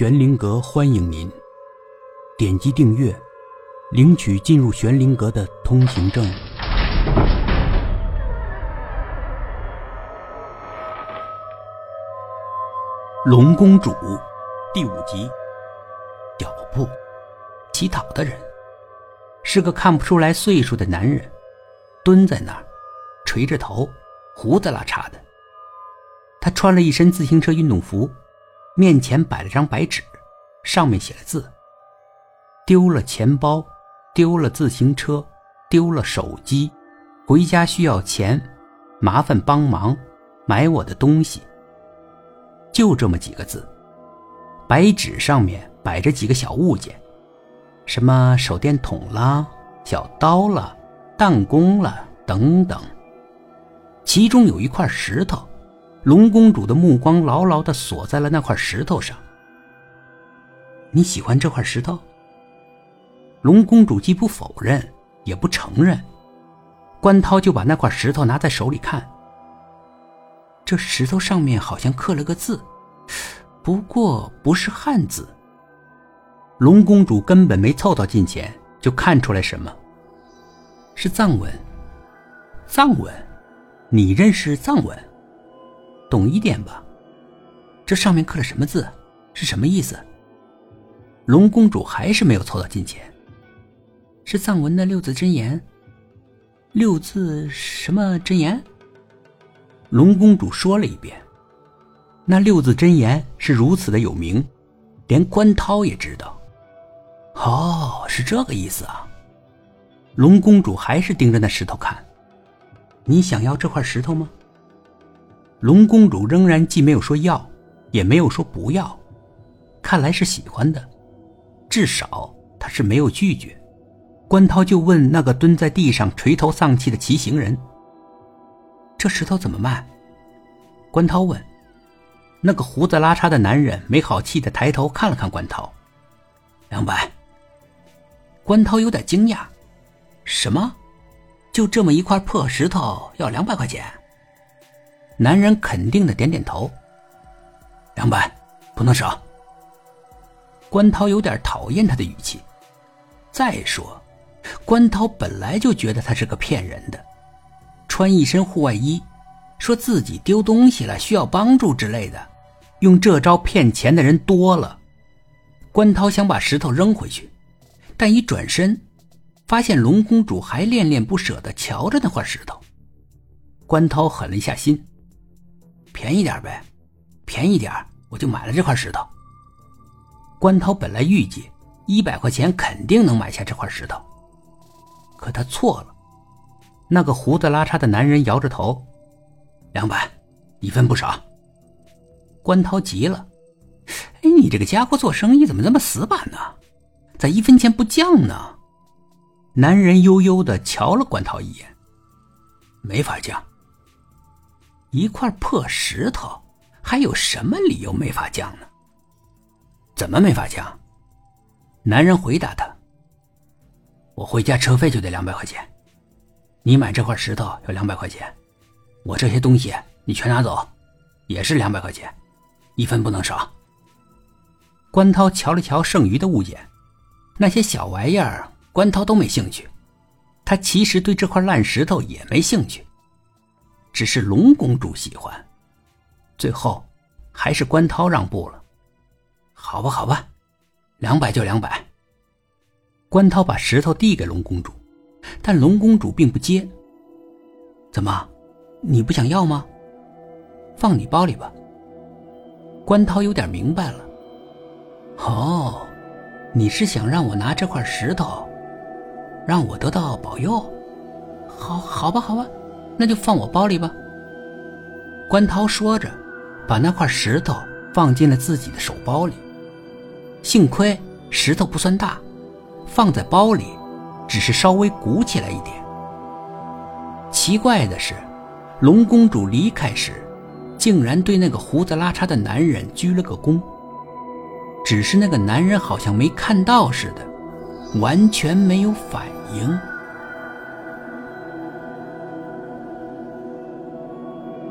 玄灵阁欢迎您，点击订阅，领取进入玄灵阁的通行证。龙公主第五集，脚步，乞讨的人是个看不出来岁数的男人，蹲在那儿，垂着头，胡子拉碴的。他穿了一身自行车运动服。面前摆了张白纸，上面写了字：“丢了钱包，丢了自行车，丢了手机，回家需要钱，麻烦帮忙买我的东西。”就这么几个字。白纸上面摆着几个小物件，什么手电筒啦、小刀啦、弹弓啦等等。其中有一块石头。龙公主的目光牢牢的锁在了那块石头上。你喜欢这块石头？龙公主既不否认，也不承认。关涛就把那块石头拿在手里看。这石头上面好像刻了个字，不过不是汉字。龙公主根本没凑到近前，就看出来什么？是藏文。藏文？你认识藏文？懂一点吧，这上面刻了什么字？是什么意思？龙公主还是没有凑到近前。是藏文的六字真言。六字什么真言？龙公主说了一遍。那六字真言是如此的有名，连关涛也知道。哦，是这个意思啊。龙公主还是盯着那石头看。你想要这块石头吗？龙公主仍然既没有说要，也没有说不要，看来是喜欢的，至少她是没有拒绝。关涛就问那个蹲在地上垂头丧气的骑行人：“这石头怎么卖？”关涛问。那个胡子拉碴的男人没好气的抬头看了看关涛：“两百。”关涛有点惊讶：“什么？就这么一块破石头要两百块钱？”男人肯定的点点头。两百，不能少。关涛有点讨厌他的语气。再说，关涛本来就觉得他是个骗人的，穿一身户外衣，说自己丢东西了需要帮助之类的，用这招骗钱的人多了。关涛想把石头扔回去，但一转身，发现龙公主还恋恋不舍的瞧着那块石头。关涛狠了一下心。便宜点呗，便宜点我就买了这块石头。关涛本来预计一百块钱肯定能买下这块石头，可他错了。那个胡子拉碴的男人摇着头：“两百，一分不少。”关涛急了：“哎，你这个家伙做生意怎么这么死板呢？咋一分钱不降呢？”男人悠悠的瞧了关涛一眼：“没法降。”一块破石头，还有什么理由没法降呢？怎么没法降？男人回答他：“我回家车费就得两百块钱，你买这块石头要两百块钱，我这些东西你全拿走，也是两百块钱，一分不能少。”关涛瞧了瞧剩余的物件，那些小玩意儿，关涛都没兴趣。他其实对这块烂石头也没兴趣。只是龙公主喜欢，最后还是关涛让步了。好吧，好吧，两百就两百。关涛把石头递给龙公主，但龙公主并不接。怎么，你不想要吗？放你包里吧。关涛有点明白了。哦，你是想让我拿这块石头，让我得到保佑？好，好吧，好吧。那就放我包里吧。关涛说着，把那块石头放进了自己的手包里。幸亏石头不算大，放在包里只是稍微鼓起来一点。奇怪的是，龙公主离开时，竟然对那个胡子拉碴的男人鞠了个躬。只是那个男人好像没看到似的，完全没有反应。